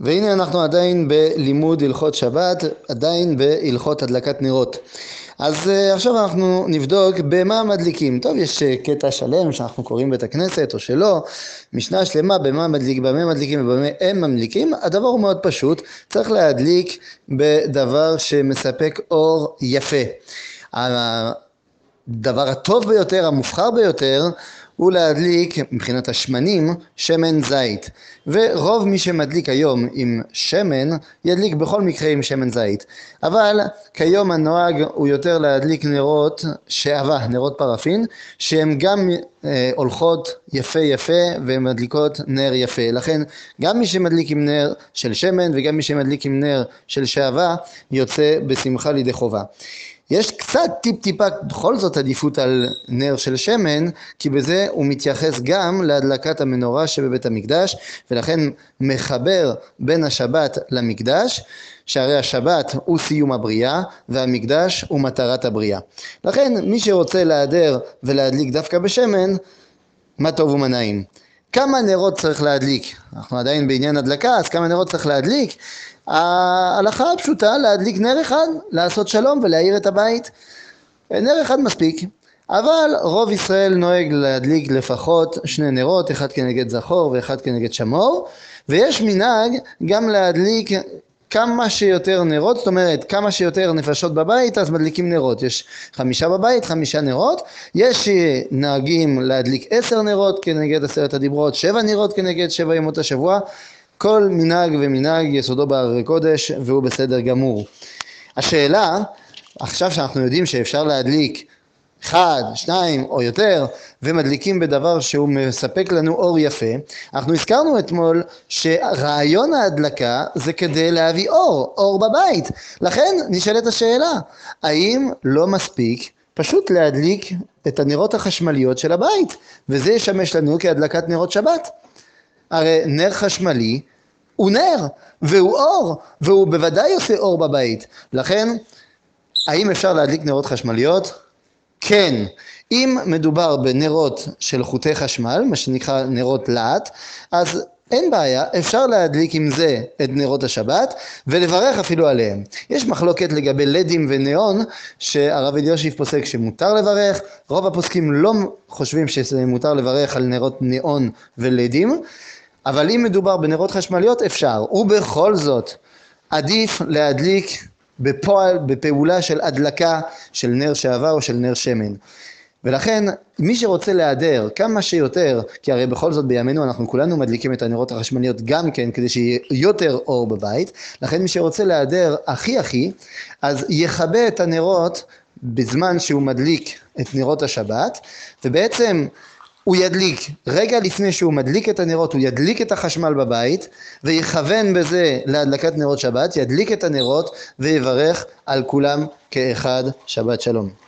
והנה אנחנו עדיין בלימוד הלכות שבת, עדיין בהלכות הדלקת נרות. אז uh, עכשיו אנחנו נבדוק במה מדליקים. טוב, יש uh, קטע שלם שאנחנו קוראים בית הכנסת או שלא, משנה שלמה במה מדליק, במה מדליקים ובמה הם מדליקים. הדבר הוא מאוד פשוט, צריך להדליק בדבר שמספק אור יפה. הדבר הטוב ביותר, המובחר ביותר, הוא להדליק מבחינת השמנים שמן זית. ורוב מי שמדליק היום עם שמן ידליק בכל מקרה עם שמן זית. אבל כיום הנוהג הוא יותר להדליק נרות שעבה, נרות פרפין שהן גם אה, הולכות יפה יפה והן מדליקות נר יפה. לכן גם מי שמדליק עם נר של שמן וגם מי שמדליק עם נר של שעבה יוצא בשמחה לידי חובה יש קצת טיפ טיפה בכל זאת עדיפות על נר של שמן כי בזה הוא מתייחס גם להדלקת המנורה שבבית המקדש ולכן מחבר בין השבת למקדש שהרי השבת הוא סיום הבריאה והמקדש הוא מטרת הבריאה. לכן מי שרוצה להדר ולהדליק דווקא בשמן מה טוב ומה נעים. כמה נרות צריך להדליק? אנחנו עדיין בעניין הדלקה אז כמה נרות צריך להדליק? ההלכה הפשוטה להדליק נר אחד, לעשות שלום ולהאיר את הבית. נר אחד מספיק, אבל רוב ישראל נוהג להדליק לפחות שני נרות, אחד כנגד זכור ואחד כנגד שמור, ויש מנהג גם להדליק כמה שיותר נרות, זאת אומרת כמה שיותר נפשות בבית אז מדליקים נרות, יש חמישה בבית, חמישה נרות, יש נהגים להדליק עשר נרות כנגד עשרת הדיברות, שבע נרות כנגד שבע ימות השבוע. כל מנהג ומנהג יסודו בהרי קודש והוא בסדר גמור. השאלה, עכשיו שאנחנו יודעים שאפשר להדליק אחד, שניים או יותר ומדליקים בדבר שהוא מספק לנו אור יפה, אנחנו הזכרנו אתמול שרעיון ההדלקה זה כדי להביא אור, אור בבית. לכן נשאלת השאלה, האם לא מספיק פשוט להדליק את הנרות החשמליות של הבית וזה ישמש לנו כהדלקת נרות שבת? הרי נר חשמלי הוא נר, והוא אור, והוא בוודאי עושה אור בבית. לכן, האם אפשר להדליק נרות חשמליות? כן. אם מדובר בנרות של חוטי חשמל, מה שנקרא נרות להט, אז אין בעיה, אפשר להדליק עם זה את נרות השבת ולברך אפילו עליהם. יש מחלוקת לגבי לדים וניאון שהרב אליושיב פוסק שמותר לברך, רוב הפוסקים לא חושבים שמותר לברך על נרות ניאון ולדים, אבל אם מדובר בנרות חשמליות אפשר, ובכל זאת עדיף להדליק בפועל, בפעולה של הדלקה של נר שעבר או של נר שמן. ולכן מי שרוצה להיעדר כמה שיותר, כי הרי בכל זאת בימינו אנחנו כולנו מדליקים את הנרות החשמליות גם כן כדי שיהיה יותר אור בבית, לכן מי שרוצה להיעדר הכי הכי, אז יכבה את הנרות בזמן שהוא מדליק את נרות השבת, ובעצם הוא ידליק, רגע לפני שהוא מדליק את הנרות, הוא ידליק את החשמל בבית ויכוון בזה להדלקת נרות שבת, ידליק את הנרות ויברך על כולם כאחד שבת שלום.